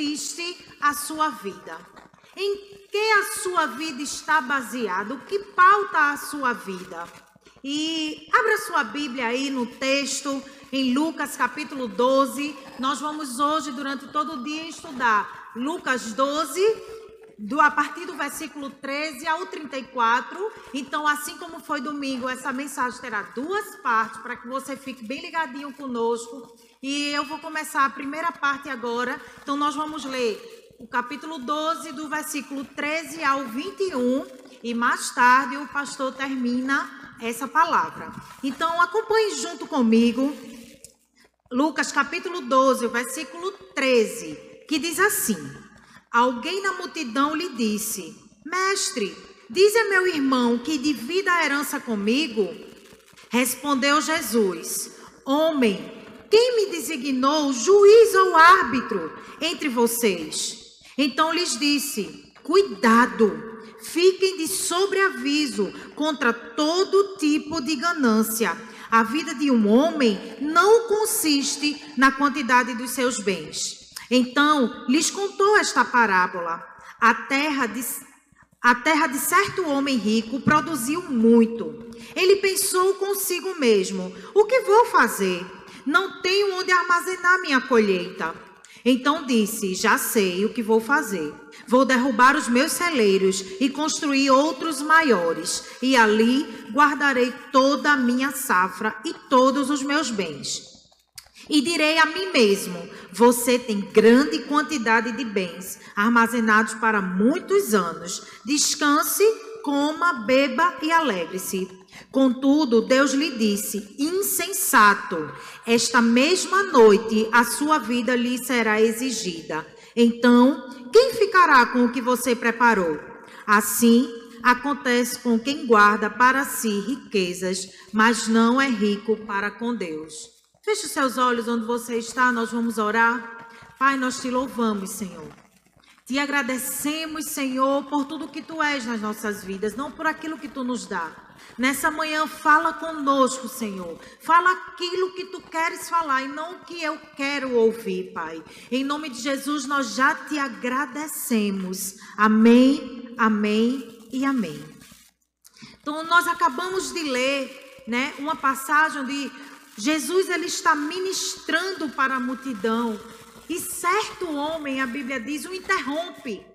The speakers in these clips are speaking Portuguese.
consiste a sua vida? Em que a sua vida está baseada? O que pauta a sua vida? E abra sua Bíblia aí no texto, em Lucas capítulo 12. Nós vamos hoje, durante todo o dia, estudar Lucas 12, do, a partir do versículo 13 ao 34. Então, assim como foi domingo, essa mensagem terá duas partes, para que você fique bem ligadinho conosco. E eu vou começar a primeira parte agora. Então, nós vamos ler o capítulo 12, do versículo 13 ao 21. E mais tarde o pastor termina essa palavra. Então, acompanhe junto comigo Lucas capítulo 12, versículo 13, que diz assim: Alguém na multidão lhe disse: Mestre, diz a meu irmão que divida a herança comigo. Respondeu Jesus: Homem, quem me designou juiz ou árbitro entre vocês? Então lhes disse: Cuidado, Fiquem de sobreaviso contra todo tipo de ganância. A vida de um homem não consiste na quantidade dos seus bens. Então lhes contou esta parábola. A terra de, a terra de certo homem rico produziu muito. Ele pensou consigo mesmo: o que vou fazer? Não tenho onde armazenar minha colheita. Então disse: Já sei o que vou fazer. Vou derrubar os meus celeiros e construir outros maiores, e ali guardarei toda a minha safra e todos os meus bens. E direi a mim mesmo: Você tem grande quantidade de bens armazenados para muitos anos. Descanse, coma, beba e alegre-se. Contudo, Deus lhe disse: Insensato, esta mesma noite a sua vida lhe será exigida. Então, quem ficará com o que você preparou? Assim acontece com quem guarda para si riquezas, mas não é rico para com Deus. Feche os seus olhos onde você está, nós vamos orar. Pai, nós te louvamos, Senhor. Te agradecemos, Senhor, por tudo que tu és nas nossas vidas, não por aquilo que tu nos dá. Nessa manhã, fala conosco, Senhor. Fala aquilo que tu queres falar e não o que eu quero ouvir, Pai. Em nome de Jesus, nós já te agradecemos. Amém, amém e amém. Então, nós acabamos de ler, né, uma passagem onde Jesus ele está ministrando para a multidão e certo homem, a Bíblia diz, o interrompe.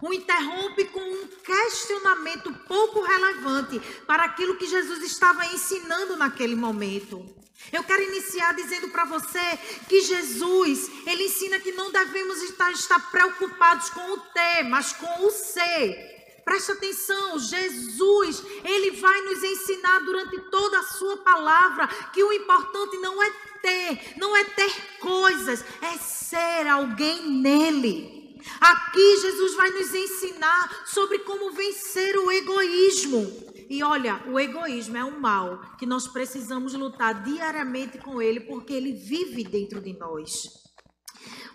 O interrompe com um questionamento pouco relevante para aquilo que Jesus estava ensinando naquele momento. Eu quero iniciar dizendo para você que Jesus, ele ensina que não devemos estar, estar preocupados com o T, mas com o C. Preste atenção, Jesus, ele vai nos ensinar durante toda a sua palavra que o importante não é ter, não é ter coisas, é ser alguém nele. Aqui Jesus vai nos ensinar sobre como vencer o egoísmo. E olha, o egoísmo é um mal que nós precisamos lutar diariamente com ele, porque ele vive dentro de nós.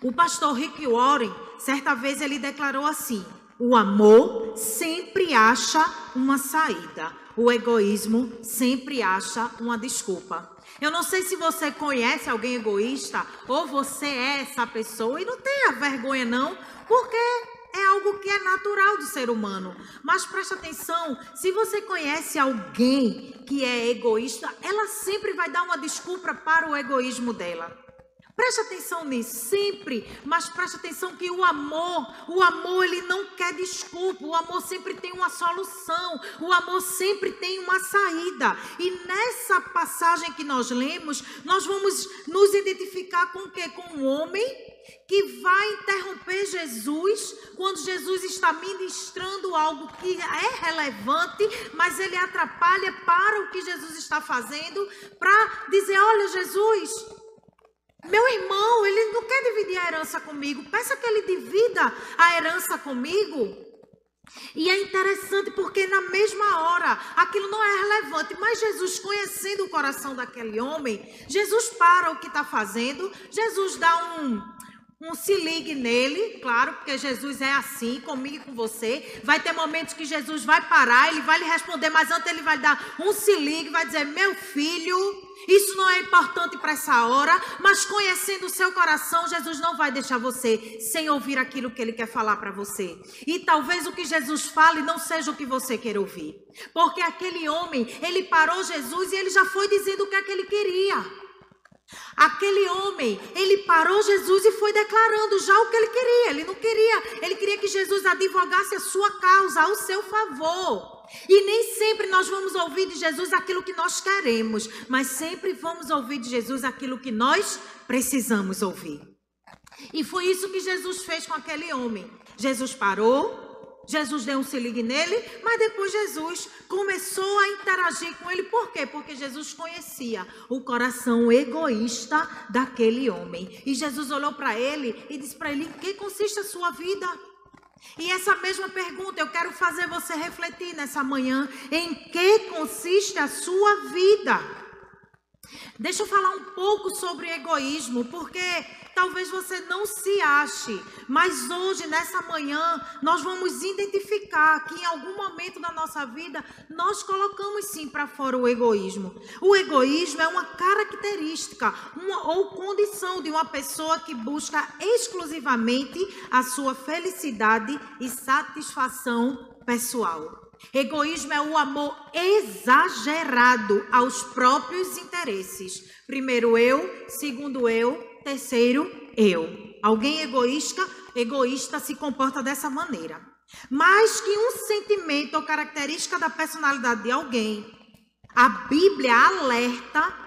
O pastor Rick Warren, certa vez, ele declarou assim: o amor sempre acha uma saída. O egoísmo sempre acha uma desculpa. Eu não sei se você conhece alguém egoísta ou você é essa pessoa e não tenha vergonha não, porque é algo que é natural do ser humano. Mas preste atenção, se você conhece alguém que é egoísta, ela sempre vai dar uma desculpa para o egoísmo dela. Preste atenção nisso, sempre, mas preste atenção que o amor, o amor ele não quer desculpa, o amor sempre tem uma solução, o amor sempre tem uma saída. E nessa passagem que nós lemos, nós vamos nos identificar com o quê? Com um homem que vai interromper Jesus quando Jesus está ministrando algo que é relevante, mas ele atrapalha para o que Jesus está fazendo, para dizer: olha, Jesus, meu irmão, ele não quer dividir a herança comigo. Peça que ele divida a herança comigo. E é interessante porque na mesma hora aquilo não é relevante, mas Jesus, conhecendo o coração daquele homem, Jesus para o que está fazendo, Jesus dá um, um se ligue nele, claro, porque Jesus é assim, comigo e com você. Vai ter momentos que Jesus vai parar, ele vai lhe responder, mas antes ele vai dar um se ligue, vai dizer: Meu filho, isso não é importante para essa hora, mas conhecendo o seu coração, Jesus não vai deixar você sem ouvir aquilo que ele quer falar para você. E talvez o que Jesus fale não seja o que você quer ouvir. Porque aquele homem, ele parou Jesus e ele já foi dizendo o que é que ele queria. Aquele homem, ele parou Jesus e foi declarando já o que ele queria. Ele não queria, ele queria que Jesus advogasse a sua causa, ao seu favor. E nem sempre nós vamos ouvir de Jesus aquilo que nós queremos, mas sempre vamos ouvir de Jesus aquilo que nós precisamos ouvir. E foi isso que Jesus fez com aquele homem. Jesus parou, Jesus deu um se ligue nele, mas depois Jesus começou a interagir com ele. Por quê? Porque Jesus conhecia o coração egoísta daquele homem. E Jesus olhou para ele e disse para ele: em que consiste a sua vida? E essa mesma pergunta eu quero fazer você refletir nessa manhã: em que consiste a sua vida? Deixa eu falar um pouco sobre egoísmo, porque talvez você não se ache, mas hoje, nessa manhã, nós vamos identificar que em algum momento da nossa vida nós colocamos sim para fora o egoísmo. O egoísmo é uma característica uma, ou condição de uma pessoa que busca exclusivamente a sua felicidade e satisfação pessoal. Egoísmo é o amor exagerado aos próprios interesses. Primeiro eu, segundo eu, terceiro eu. Alguém egoísta, egoísta se comporta dessa maneira. Mais que um sentimento ou característica da personalidade de alguém, a Bíblia alerta,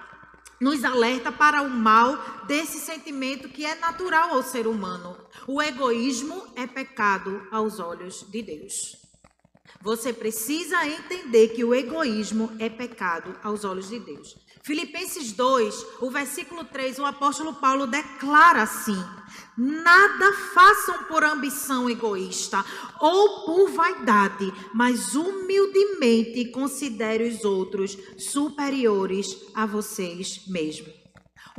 nos alerta para o mal desse sentimento que é natural ao ser humano. O egoísmo é pecado aos olhos de Deus. Você precisa entender que o egoísmo é pecado aos olhos de Deus. Filipenses 2, o versículo 3, o apóstolo Paulo declara assim: Nada façam por ambição egoísta ou por vaidade, mas humildemente considere os outros superiores a vocês mesmos.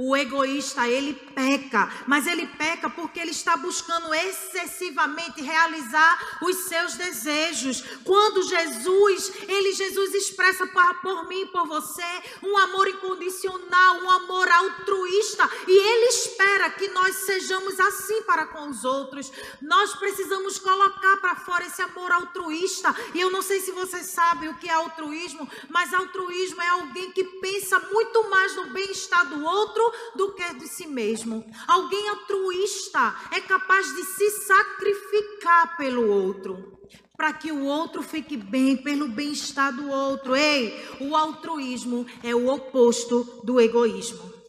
O egoísta, ele peca, mas ele peca porque ele está buscando excessivamente realizar os seus desejos. Quando Jesus, ele Jesus expressa por mim, por você, um amor incondicional, um amor altruísta, e ele espera que nós sejamos assim para com os outros. Nós precisamos colocar para fora esse amor altruísta. E eu não sei se você sabe o que é altruísmo, mas altruísmo é alguém que pensa muito mais no bem-estar do outro do que de si mesmo. Alguém altruísta é capaz de se sacrificar pelo outro para que o outro fique bem, pelo bem-estar do outro. Ei, o altruísmo é o oposto do egoísmo.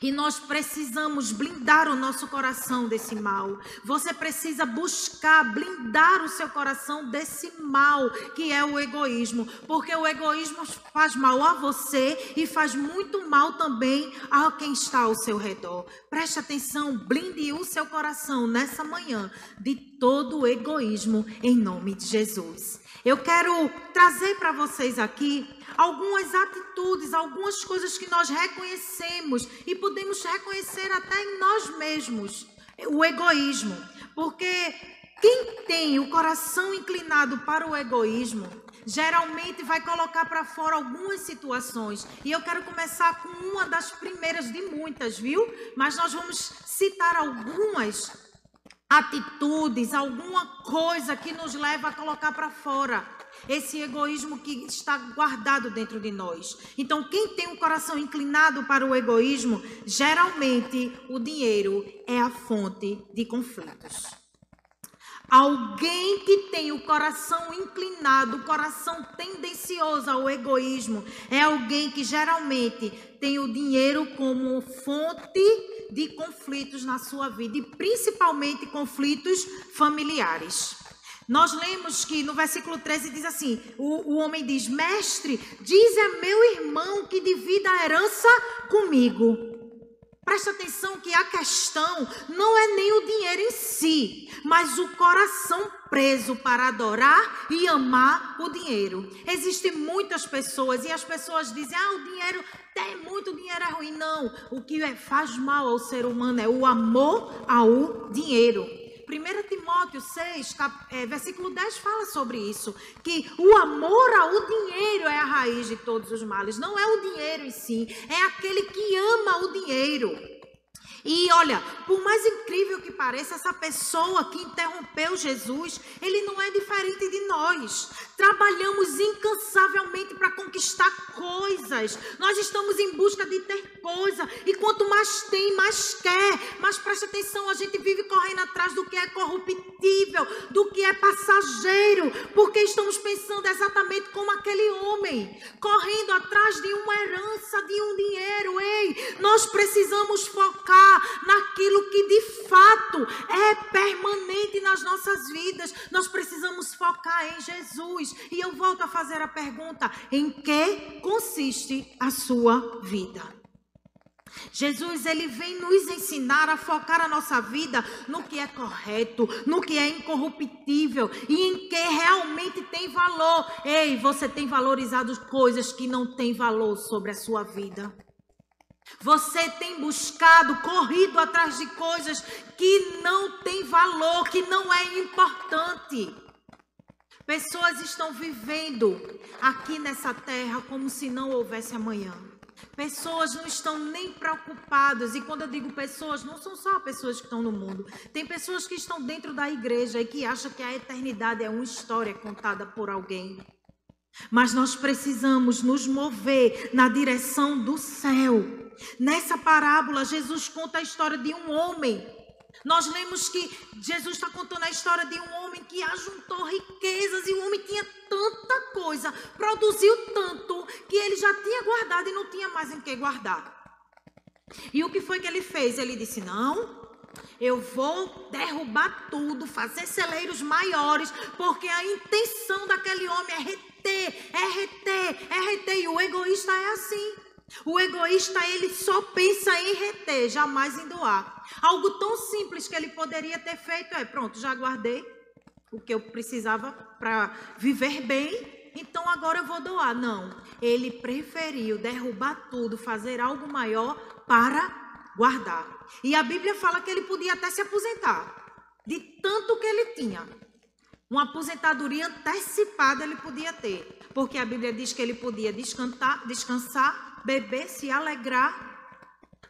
E nós precisamos blindar o nosso coração desse mal. Você precisa buscar blindar o seu coração desse mal que é o egoísmo, porque o egoísmo faz mal a você e faz muito mal também a quem está ao seu redor. Preste atenção, blinde o seu coração nessa manhã de todo o egoísmo em nome de Jesus. Eu quero trazer para vocês aqui algumas atitudes, algumas coisas que nós reconhecemos e podemos reconhecer até em nós mesmos. O egoísmo. Porque quem tem o coração inclinado para o egoísmo, geralmente vai colocar para fora algumas situações. E eu quero começar com uma das primeiras de muitas, viu? Mas nós vamos citar algumas atitudes, alguma coisa que nos leva a colocar para fora esse egoísmo que está guardado dentro de nós. Então, quem tem o um coração inclinado para o egoísmo, geralmente o dinheiro é a fonte de conflitos. Alguém que tem o coração inclinado, o coração tendencioso ao egoísmo, é alguém que geralmente tem o dinheiro como fonte de conflitos na sua vida e principalmente conflitos familiares. Nós lemos que no versículo 13 diz assim: o, o homem diz, mestre, diz a meu irmão que divida a herança comigo. Presta atenção que a questão não é nem o dinheiro em si, mas o coração preso para adorar e amar o dinheiro. Existem muitas pessoas e as pessoas dizem: ah, o dinheiro tem muito, dinheiro é ruim. Não, o que é, faz mal ao ser humano é o amor ao dinheiro. 1 Timóteo 6, cap, é, versículo 10 fala sobre isso, que o amor ao dinheiro é a raiz de todos os males. Não é o dinheiro em si, é aquele que ama o dinheiro. E olha, por mais incrível que pareça, essa pessoa que interrompeu Jesus, ele não é diferente de nós. Trabalhamos incansavelmente para conquistar coisas. Nós estamos em busca de ter coisa. E quanto mais tem, mais quer. Mas preste atenção, a gente vive correndo atrás do que é corruptível, do que é passageiro. Porque estamos pensando exatamente como aquele homem, correndo atrás de uma herança, de um dinheiro. Ei, nós precisamos focar naquilo que de fato é permanente nas nossas vidas. Nós precisamos focar em Jesus. E eu volto a fazer a pergunta: em que consiste a sua vida? Jesus, ele vem nos ensinar a focar a nossa vida no que é correto, no que é incorruptível e em que realmente tem valor. Ei, você tem valorizado coisas que não têm valor sobre a sua vida. Você tem buscado, corrido atrás de coisas que não têm valor, que não é importante. Pessoas estão vivendo aqui nessa terra como se não houvesse amanhã. Pessoas não estão nem preocupadas, e quando eu digo pessoas, não são só pessoas que estão no mundo. Tem pessoas que estão dentro da igreja e que acham que a eternidade é uma história contada por alguém. Mas nós precisamos nos mover na direção do céu. Nessa parábola, Jesus conta a história de um homem. Nós lemos que Jesus está contando a história de um homem que ajuntou riquezas e o homem tinha tanta coisa, produziu tanto, que ele já tinha guardado e não tinha mais em que guardar. E o que foi que ele fez? Ele disse: Não, eu vou derrubar tudo, fazer celeiros maiores, porque a intenção daquele homem é reter, é reter, é reter. E o egoísta é assim. O egoísta, ele só pensa em reter, jamais em doar. Algo tão simples que ele poderia ter feito é: pronto, já guardei o que eu precisava para viver bem, então agora eu vou doar. Não, ele preferiu derrubar tudo, fazer algo maior para guardar. E a Bíblia fala que ele podia até se aposentar, de tanto que ele tinha. Uma aposentadoria antecipada ele podia ter, porque a Bíblia diz que ele podia descansar, descansar beber, se alegrar.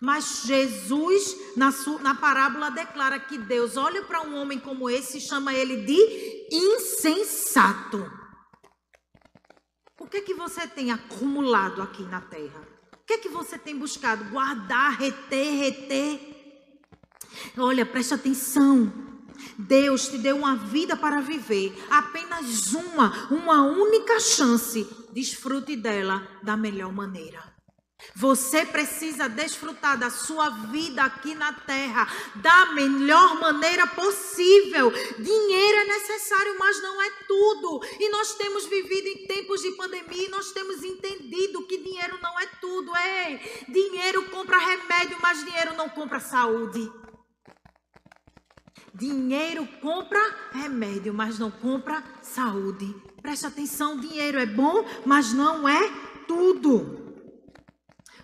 Mas Jesus, na, sua, na parábola, declara que Deus olha para um homem como esse e chama ele de insensato. O que é que você tem acumulado aqui na terra? O que é que você tem buscado? Guardar, reter, reter. Olha, preste atenção. Deus te deu uma vida para viver, apenas uma, uma única chance. Desfrute dela da melhor maneira. Você precisa desfrutar da sua vida aqui na terra da melhor maneira possível. Dinheiro é necessário, mas não é tudo. E nós temos vivido em tempos de pandemia e nós temos entendido que dinheiro não é tudo. Ei, dinheiro compra remédio, mas dinheiro não compra saúde. Dinheiro compra remédio, mas não compra saúde. Preste atenção, dinheiro é bom, mas não é tudo.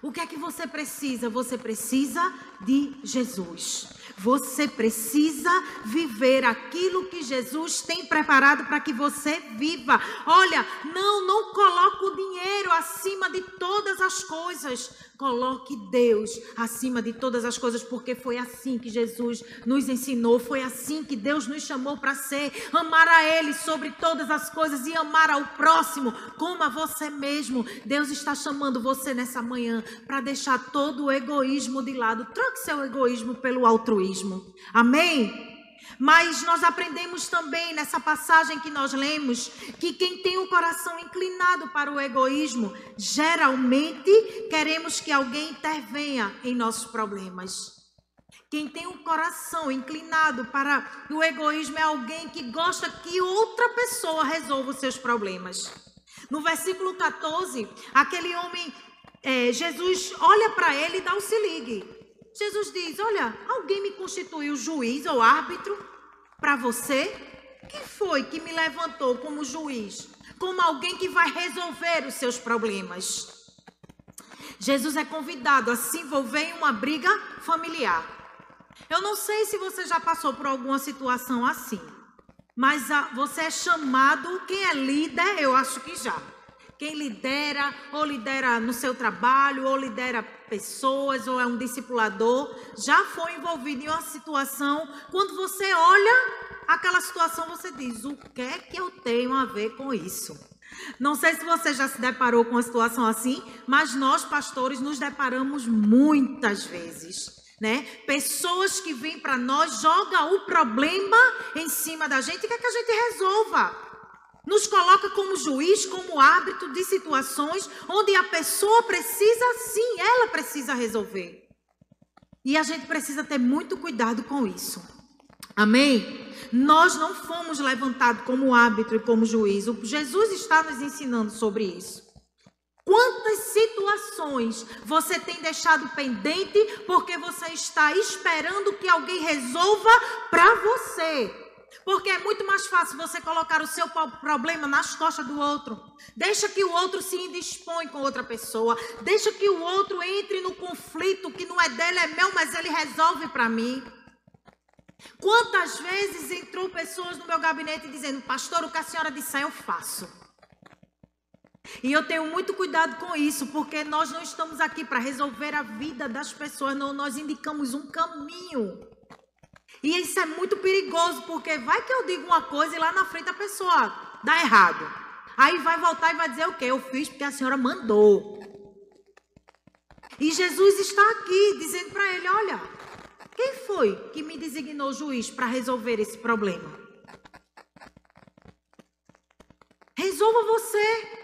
O que é que você precisa? Você precisa de Jesus. Você precisa viver aquilo que Jesus tem preparado para que você viva. Olha, não, não coloque o dinheiro acima de todas as coisas. Coloque Deus acima de todas as coisas, porque foi assim que Jesus nos ensinou, foi assim que Deus nos chamou para ser, amar a Ele sobre todas as coisas e amar ao próximo como a você mesmo. Deus está chamando você nessa manhã para deixar todo o egoísmo de lado. Troque seu egoísmo pelo altruísmo. Amém? Mas nós aprendemos também nessa passagem que nós lemos que quem tem o coração inclinado para o egoísmo, geralmente queremos que alguém intervenha em nossos problemas. Quem tem o coração inclinado para o egoísmo é alguém que gosta que outra pessoa resolva os seus problemas. No versículo 14, aquele homem, é, Jesus olha para ele e dá o se ligue. Jesus diz: Olha, alguém me constituiu juiz ou árbitro para você? Quem foi que me levantou como juiz? Como alguém que vai resolver os seus problemas? Jesus é convidado a se envolver em uma briga familiar. Eu não sei se você já passou por alguma situação assim, mas você é chamado, quem é líder, eu acho que já. Quem lidera, ou lidera no seu trabalho, ou lidera pessoas, ou é um discipulador, já foi envolvido em uma situação, quando você olha aquela situação, você diz: o que é que eu tenho a ver com isso? Não sei se você já se deparou com uma situação assim, mas nós, pastores, nos deparamos muitas vezes. Né? Pessoas que vêm para nós, jogam o problema em cima da gente e quer que a gente resolva. Nos coloca como juiz, como árbitro de situações onde a pessoa precisa, sim, ela precisa resolver. E a gente precisa ter muito cuidado com isso. Amém? Nós não fomos levantados como árbitro e como juiz. Jesus está nos ensinando sobre isso. Quantas situações você tem deixado pendente porque você está esperando que alguém resolva para você? Porque é muito mais fácil você colocar o seu problema nas costas do outro. Deixa que o outro se indispõe com outra pessoa. Deixa que o outro entre no conflito que não é dele, é meu, mas ele resolve para mim. Quantas vezes entrou pessoas no meu gabinete dizendo, pastor, o que a senhora disser eu faço. E eu tenho muito cuidado com isso, porque nós não estamos aqui para resolver a vida das pessoas, não, nós indicamos um caminho. E isso é muito perigoso, porque vai que eu digo uma coisa e lá na frente a pessoa dá errado. Aí vai voltar e vai dizer o quê? Eu fiz porque a senhora mandou. E Jesus está aqui dizendo para ele: olha, quem foi que me designou juiz para resolver esse problema? Resolva você.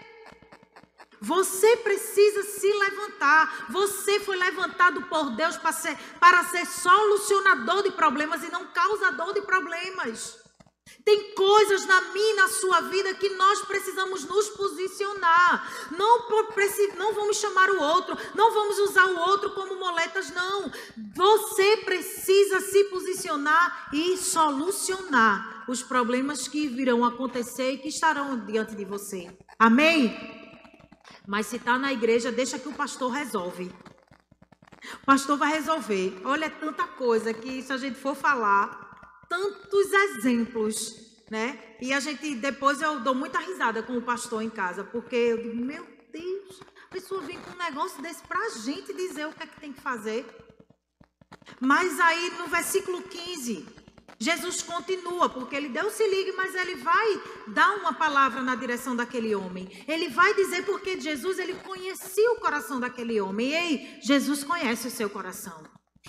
Você precisa se levantar. Você foi levantado por Deus para ser, para ser solucionador de problemas e não causador de problemas. Tem coisas na minha e na sua vida que nós precisamos nos posicionar. Não, não vamos chamar o outro, não vamos usar o outro como moletas, não. Você precisa se posicionar e solucionar os problemas que virão acontecer e que estarão diante de você. Amém? Mas se está na igreja, deixa que o pastor resolve. O pastor vai resolver. Olha, é tanta coisa que se a gente for falar, tantos exemplos, né? E a gente, depois eu dou muita risada com o pastor em casa, porque eu digo, meu Deus, a pessoa vem com um negócio desse para a gente dizer o que é que tem que fazer. Mas aí no versículo 15, Jesus continua, porque ele deu se ligue, mas ele vai dar uma palavra na direção daquele homem. Ele vai dizer porque Jesus ele conhecia o coração daquele homem. Ei, Jesus conhece o seu coração.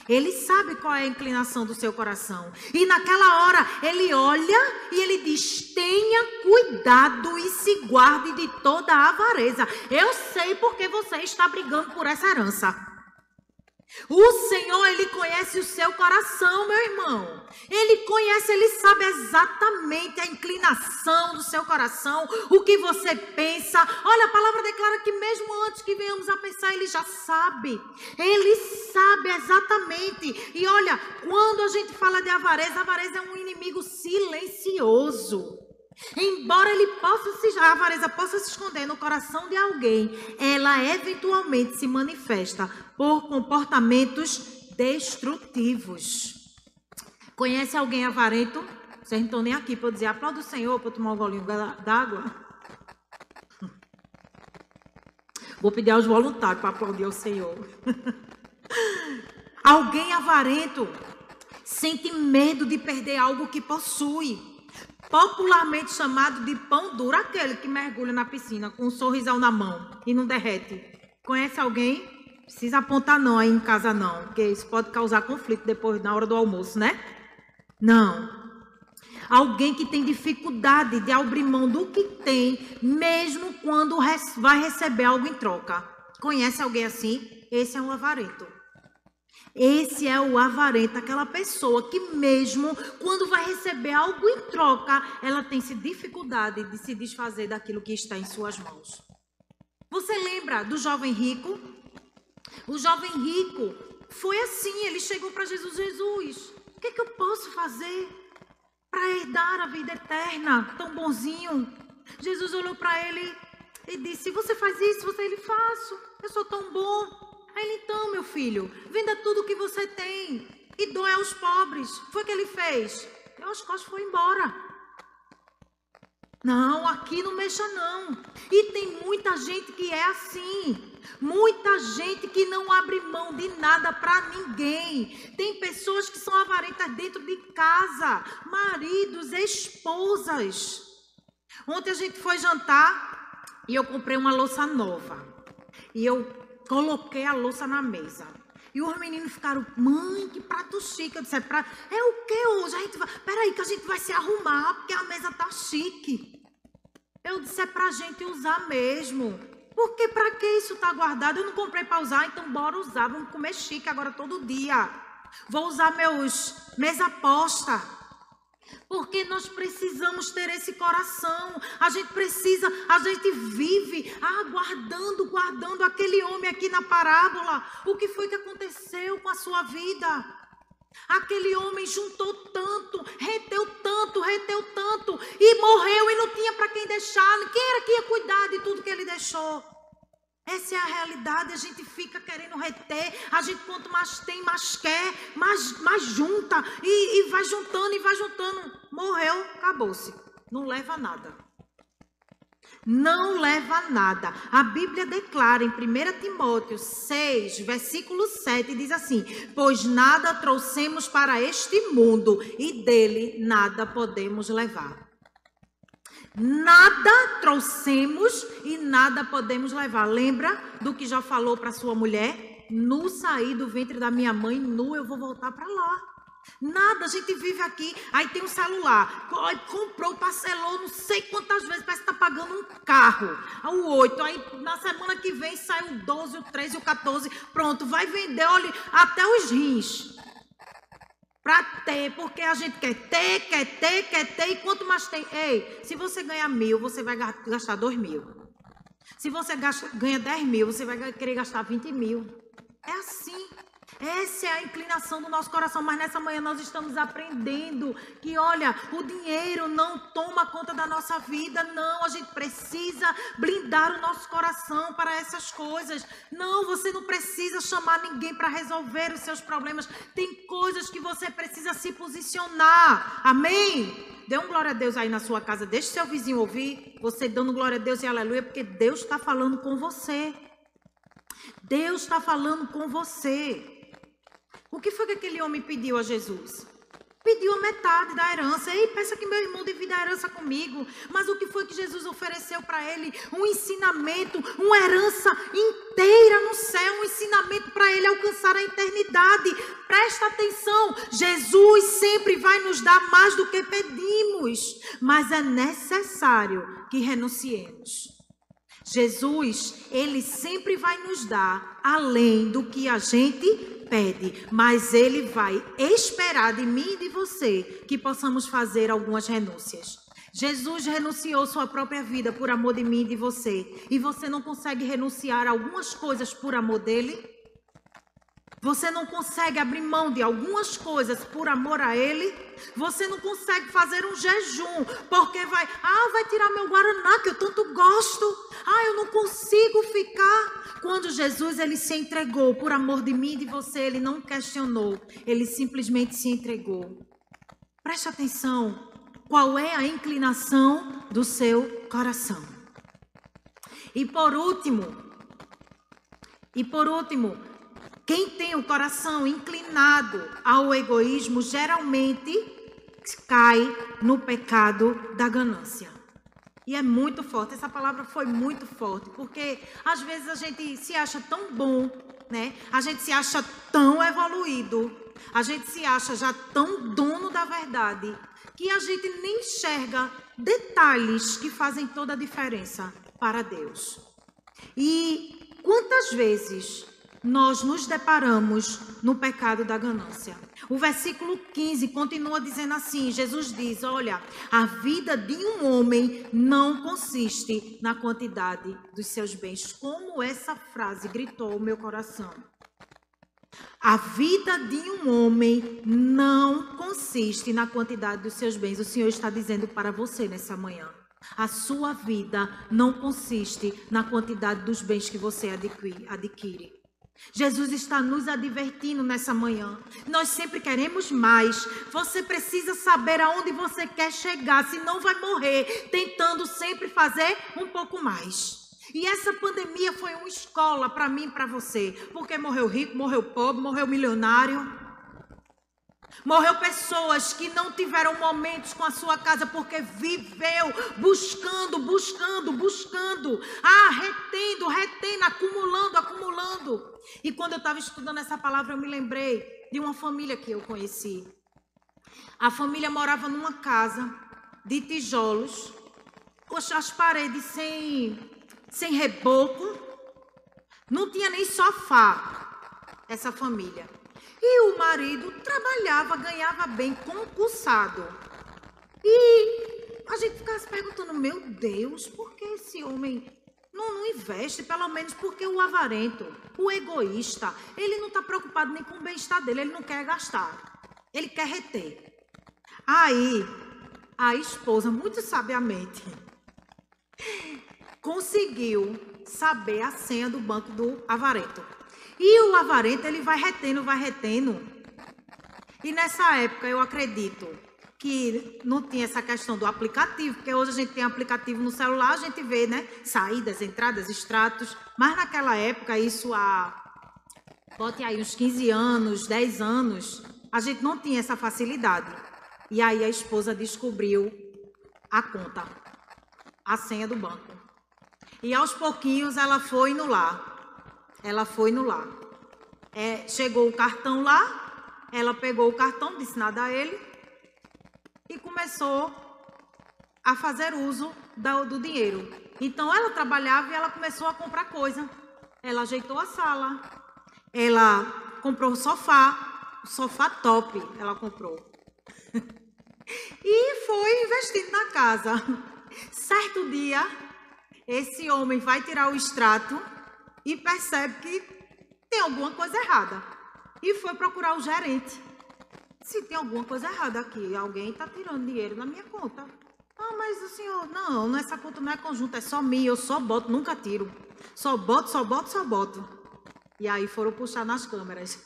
Ele sabe qual é a inclinação do seu coração. E naquela hora ele olha e ele diz: tenha cuidado e se guarde de toda a avareza. Eu sei porque você está brigando por essa herança. O Senhor, Ele conhece o seu coração, meu irmão. Ele conhece, Ele sabe exatamente a inclinação do seu coração, o que você pensa. Olha, a palavra declara que mesmo antes que venhamos a pensar, Ele já sabe. Ele sabe exatamente. E olha, quando a gente fala de avareza, avareza é um inimigo silencioso. Embora ele possa se, a avareza possa se esconder no coração de alguém, ela eventualmente se manifesta por comportamentos destrutivos. Conhece alguém avarento? Vocês não estão nem aqui para dizer aplauda o Senhor para tomar um golinho d'água. Vou pedir aos voluntários para aplaudir o Senhor. alguém avarento sente medo de perder algo que possui popularmente chamado de pão duro, aquele que mergulha na piscina com um sorrisão na mão e não derrete. Conhece alguém? Precisa apontar não aí em casa não, porque isso pode causar conflito depois na hora do almoço, né? Não. Alguém que tem dificuldade de abrir mão do que tem, mesmo quando vai receber algo em troca. Conhece alguém assim? Esse é um avarento. Esse é o avarento, aquela pessoa que mesmo quando vai receber algo em troca, ela tem -se dificuldade de se desfazer daquilo que está em suas mãos. Você lembra do jovem rico? O jovem rico foi assim, ele chegou para Jesus, Jesus, o que, é que eu posso fazer para herdar a vida eterna, tão bonzinho? Jesus olhou para ele e disse, você faz isso, você ele faço, eu sou tão bom, Aí ele, então, meu filho, venda tudo o que você tem. e doe aos pobres. Foi o que ele fez. Deu as costas foi embora. Não, aqui não mexa não. E tem muita gente que é assim. Muita gente que não abre mão de nada para ninguém. Tem pessoas que são avarentas dentro de casa, maridos, esposas. Ontem a gente foi jantar e eu comprei uma louça nova. E eu coloquei a louça na mesa. E os meninos ficaram, mãe, que prato chique. Eu disse, é, pra... é o que hoje? A gente vai... Peraí que a gente vai se arrumar, porque a mesa tá chique. Eu disse, é pra gente usar mesmo. Porque para que isso está guardado? Eu não comprei para usar, então bora usar. Vamos comer chique agora todo dia. Vou usar meus mesa posta. Porque nós precisamos ter esse coração. A gente precisa, a gente vive aguardando, guardando aquele homem aqui na parábola. O que foi que aconteceu com a sua vida? Aquele homem juntou tanto, reteu tanto, reteu tanto e morreu e não tinha para quem deixar. Quem era que ia cuidar de tudo que ele deixou? Essa é a realidade, a gente fica querendo reter, a gente quanto mais tem, mais quer, mais, mais junta, e, e vai juntando, e vai juntando. Morreu, acabou-se. Não leva nada. Não leva nada. A Bíblia declara em 1 Timóteo 6, versículo 7, diz assim: Pois nada trouxemos para este mundo, e dele nada podemos levar. Nada trouxemos e nada podemos levar. Lembra do que já falou para sua mulher? Nu sair do ventre da minha mãe, nu eu vou voltar para lá. Nada, a gente vive aqui, aí tem um celular, comprou, parcelou, não sei quantas vezes, parece que está pagando um carro, o 8, aí na semana que vem sai o 12, o 13, o 14, pronto, vai vender, olha, até os rins. Para ter, porque a gente quer ter, quer ter, quer ter, e quanto mais tem. Ei, se você ganha mil, você vai gastar dois mil. Se você gasta, ganha dez mil, você vai querer gastar vinte mil. É assim. Essa é a inclinação do nosso coração, mas nessa manhã nós estamos aprendendo que, olha, o dinheiro não toma conta da nossa vida, não. A gente precisa blindar o nosso coração para essas coisas. Não, você não precisa chamar ninguém para resolver os seus problemas. Tem coisas que você precisa se posicionar. Amém? Dê um glória a Deus aí na sua casa, deixe seu vizinho ouvir, você dando glória a Deus e aleluia, porque Deus está falando com você. Deus está falando com você. O que foi que aquele homem pediu a Jesus? Pediu a metade da herança. Ei, peça que meu irmão divida a herança comigo. Mas o que foi que Jesus ofereceu para ele? Um ensinamento, uma herança inteira no céu, um ensinamento para ele alcançar a eternidade. Presta atenção, Jesus sempre vai nos dar mais do que pedimos, mas é necessário que renunciemos. Jesus, ele sempre vai nos dar além do que a gente pede, mas Ele vai esperar de mim e de você que possamos fazer algumas renúncias. Jesus renunciou sua própria vida por amor de mim e de você. E você não consegue renunciar a algumas coisas por amor dele? Você não consegue abrir mão de algumas coisas por amor a Ele. Você não consegue fazer um jejum porque vai, ah, vai tirar meu guaraná que eu tanto gosto. Ah, eu não consigo ficar. Quando Jesus ele se entregou por amor de mim e de você, ele não questionou, ele simplesmente se entregou. Preste atenção. Qual é a inclinação do seu coração? E por último, e por último, quem tem o coração inclinado ao egoísmo geralmente cai no pecado da ganância. E é muito forte, essa palavra foi muito forte, porque às vezes a gente se acha tão bom, né? A gente se acha tão evoluído, a gente se acha já tão dono da verdade, que a gente nem enxerga detalhes que fazem toda a diferença para Deus. E quantas vezes nós nos deparamos no pecado da ganância. O versículo 15 continua dizendo assim: Jesus diz: Olha, a vida de um homem não consiste na quantidade dos seus bens. Como essa frase gritou o meu coração. A vida de um homem não consiste na quantidade dos seus bens. O Senhor está dizendo para você nessa manhã. A sua vida não consiste na quantidade dos bens que você adquire. Jesus está nos advertindo nessa manhã. Nós sempre queremos mais. Você precisa saber aonde você quer chegar, senão vai morrer tentando sempre fazer um pouco mais. E essa pandemia foi uma escola para mim e para você, porque morreu rico, morreu pobre, morreu milionário. Morreu pessoas que não tiveram momentos com a sua casa porque viveu buscando, buscando, buscando, ah, retendo, retendo, acumulando, acumulando. E quando eu estava estudando essa palavra, eu me lembrei de uma família que eu conheci. A família morava numa casa de tijolos, as paredes sem, sem reboco, não tinha nem sofá, essa família. E o marido trabalhava, ganhava bem, concursado. E a gente ficava se perguntando, meu Deus, por que esse homem não, não investe? Pelo menos porque o avarento, o egoísta, ele não está preocupado nem com o bem-estar dele, ele não quer gastar. Ele quer reter. Aí, a esposa, muito sabiamente, conseguiu saber a senha do banco do avarento. E o avarento, ele vai retendo, vai retendo. E nessa época, eu acredito que não tinha essa questão do aplicativo, porque hoje a gente tem aplicativo no celular, a gente vê, né? Saídas, entradas, extratos. Mas naquela época, isso há, bote aí, uns 15 anos, 10 anos, a gente não tinha essa facilidade. E aí a esposa descobriu a conta, a senha do banco. E aos pouquinhos ela foi no lar. Ela foi no lar. É, chegou o cartão lá, ela pegou o cartão, disse nada a ele e começou a fazer uso do, do dinheiro. Então ela trabalhava e ela começou a comprar coisa. Ela ajeitou a sala, ela comprou o sofá, o sofá top, ela comprou. e foi investindo na casa. Certo dia, esse homem vai tirar o extrato e percebe que tem alguma coisa errada. E foi procurar o gerente. Se tem alguma coisa errada aqui, alguém está tirando dinheiro na minha conta. Ah, mas o senhor, não, essa conta não é conjunta, é só minha, eu só boto, nunca tiro. Só boto, só boto, só boto. E aí foram puxar nas câmeras.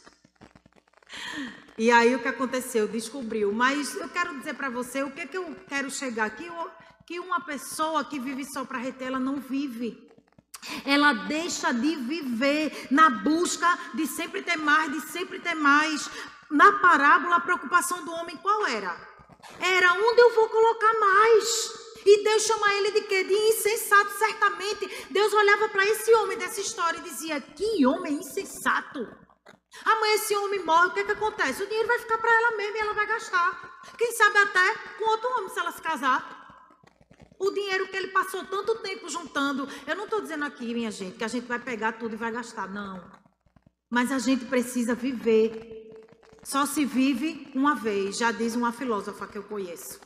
E aí o que aconteceu? Descobriu. Mas eu quero dizer para você o que, que eu quero chegar aqui: que uma pessoa que vive só para reter, ela não vive. Ela deixa de viver na busca de sempre ter mais, de sempre ter mais. Na parábola, a preocupação do homem qual era? Era onde eu vou colocar mais. E Deus chama ele de quê? De insensato, certamente. Deus olhava para esse homem dessa história e dizia: Que homem insensato. Amanhã esse homem morre, o que, é que acontece? O dinheiro vai ficar para ela mesma e ela vai gastar. Quem sabe até com outro homem se ela se casar. O dinheiro que ele passou tanto tempo juntando. Eu não estou dizendo aqui, minha gente, que a gente vai pegar tudo e vai gastar. Não. Mas a gente precisa viver. Só se vive uma vez, já diz uma filósofa que eu conheço.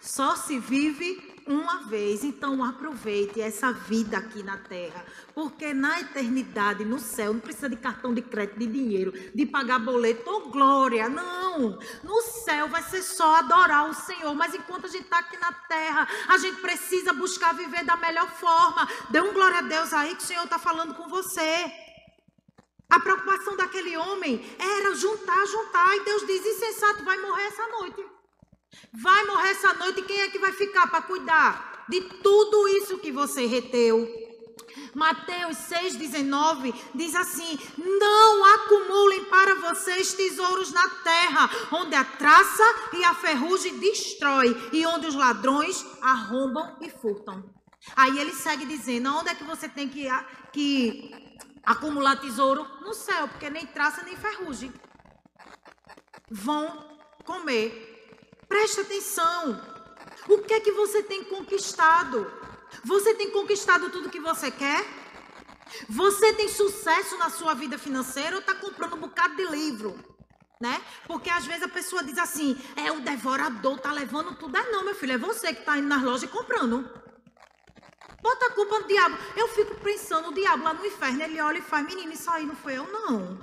Só se vive uma vez. Então aproveite essa vida aqui na terra, porque na eternidade, no céu, não precisa de cartão de crédito, de dinheiro, de pagar boleto ou glória, não. No céu vai ser só adorar o Senhor, mas enquanto a gente está aqui na terra, a gente precisa buscar viver da melhor forma. Dê um glória a Deus aí que o Senhor está falando com você. A preocupação daquele homem era juntar, juntar, e Deus diz: insensato, vai morrer essa noite. Vai morrer essa noite, quem é que vai ficar para cuidar de tudo isso que você reteu? Mateus 6,19 diz assim: Não acumulem para vocês tesouros na terra, onde a traça e a ferrugem destrói, e onde os ladrões arrombam e furtam. Aí ele segue dizendo: Onde é que você tem que, que acumular tesouro? No céu, porque nem traça nem ferrugem vão comer Preste atenção. O que é que você tem conquistado? Você tem conquistado tudo que você quer? Você tem sucesso na sua vida financeira ou está comprando um bocado de livro? Né? Porque às vezes a pessoa diz assim: é o devorador, tá levando tudo. É não, meu filho, é você que está indo nas lojas e comprando. Bota a culpa no diabo. Eu fico pensando, o diabo lá no inferno, ele olha e faz, menino, isso aí não foi eu, não.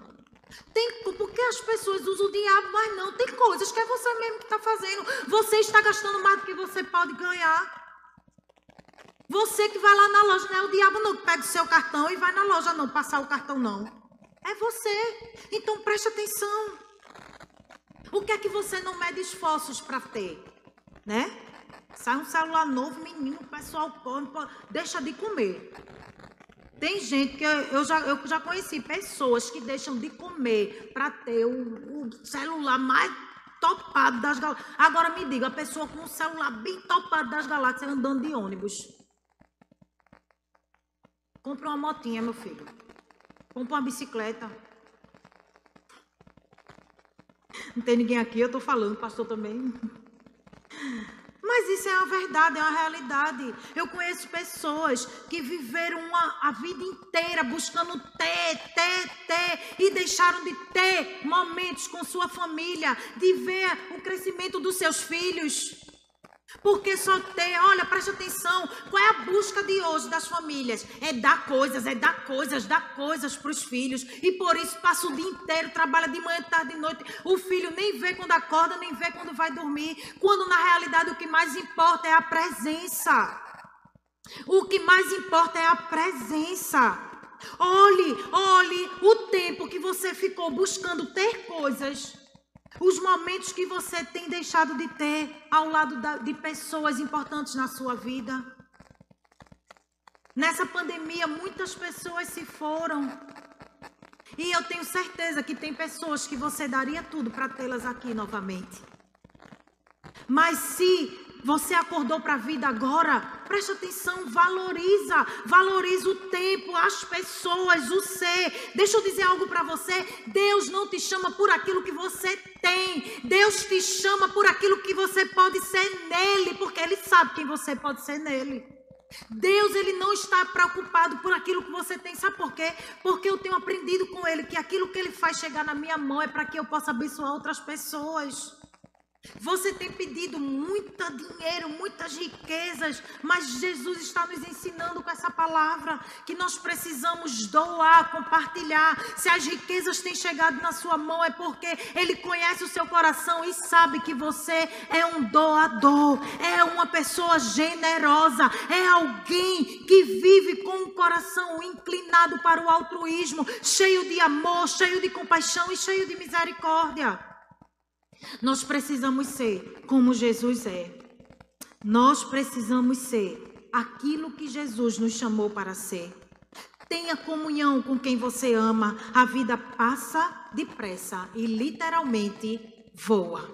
Tem, porque as pessoas usam o diabo, mas não. Tem coisas que é você mesmo que está fazendo. Você está gastando mais do que você pode ganhar. Você que vai lá na loja, não é o diabo não que pega o seu cartão e vai na loja não, passar o cartão não. É você. Então preste atenção. O que é que você não mede esforços para ter? Né? Sai um celular novo, menino, o pessoal come, deixa de comer. Tem gente que eu já, eu já conheci pessoas que deixam de comer para ter o, o, celular mais topado das galáxias. Agora me diga, a pessoa com o celular bem topado das galáxias andando de ônibus. Compra uma motinha, meu filho. Compra uma bicicleta. Não tem ninguém aqui, eu estou falando, pastor também. Mas isso é uma verdade, é uma realidade. Eu conheço pessoas que viveram uma, a vida inteira buscando ter, ter, ter e deixaram de ter momentos com sua família, de ver o crescimento dos seus filhos. Porque só tem, olha, preste atenção, qual é a busca de hoje das famílias? É dar coisas, é dar coisas, dar coisas para os filhos. E por isso passa o dia inteiro, trabalha de manhã, tarde e noite. O filho nem vê quando acorda, nem vê quando vai dormir. Quando na realidade o que mais importa é a presença. O que mais importa é a presença. Olhe, olhe o tempo que você ficou buscando ter coisas os momentos que você tem deixado de ter ao lado da, de pessoas importantes na sua vida. Nessa pandemia, muitas pessoas se foram. E eu tenho certeza que tem pessoas que você daria tudo para tê-las aqui novamente. Mas se você acordou para a vida agora? Preste atenção, valoriza, valoriza o tempo, as pessoas, o ser. Deixa eu dizer algo para você. Deus não te chama por aquilo que você tem. Deus te chama por aquilo que você pode ser nele, porque ele sabe quem você pode ser nele. Deus ele não está preocupado por aquilo que você tem, sabe por quê? Porque eu tenho aprendido com ele que aquilo que ele faz chegar na minha mão é para que eu possa abençoar outras pessoas. Você tem pedido muito dinheiro, muitas riquezas, mas Jesus está nos ensinando com essa palavra que nós precisamos doar, compartilhar. Se as riquezas têm chegado na sua mão, é porque Ele conhece o seu coração e sabe que você é um doador, é uma pessoa generosa, é alguém que vive com o coração inclinado para o altruísmo, cheio de amor, cheio de compaixão e cheio de misericórdia. Nós precisamos ser como Jesus é. Nós precisamos ser aquilo que Jesus nos chamou para ser. Tenha comunhão com quem você ama. A vida passa depressa e literalmente voa.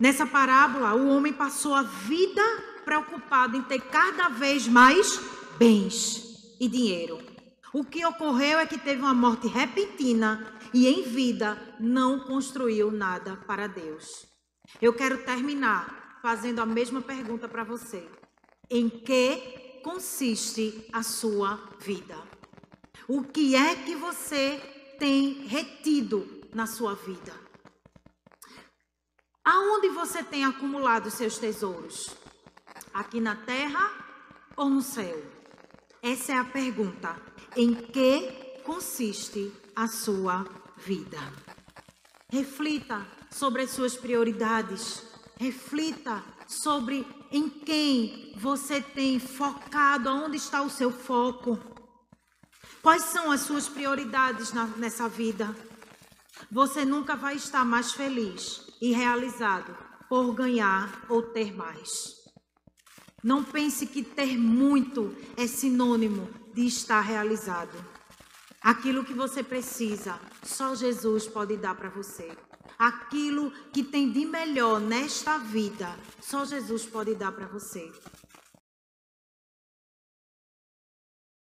Nessa parábola, o homem passou a vida preocupado em ter cada vez mais bens e dinheiro. O que ocorreu é que teve uma morte repentina e em vida não construiu nada para Deus. Eu quero terminar fazendo a mesma pergunta para você. Em que consiste a sua vida? O que é que você tem retido na sua vida? Aonde você tem acumulado seus tesouros? Aqui na terra ou no céu? Essa é a pergunta. Em que consiste a sua vida. Reflita sobre as suas prioridades. Reflita sobre em quem você tem focado, aonde está o seu foco. Quais são as suas prioridades na, nessa vida? Você nunca vai estar mais feliz e realizado por ganhar ou ter mais. Não pense que ter muito é sinônimo de estar realizado. Aquilo que você precisa, só Jesus pode dar para você. Aquilo que tem de melhor nesta vida, só Jesus pode dar para você.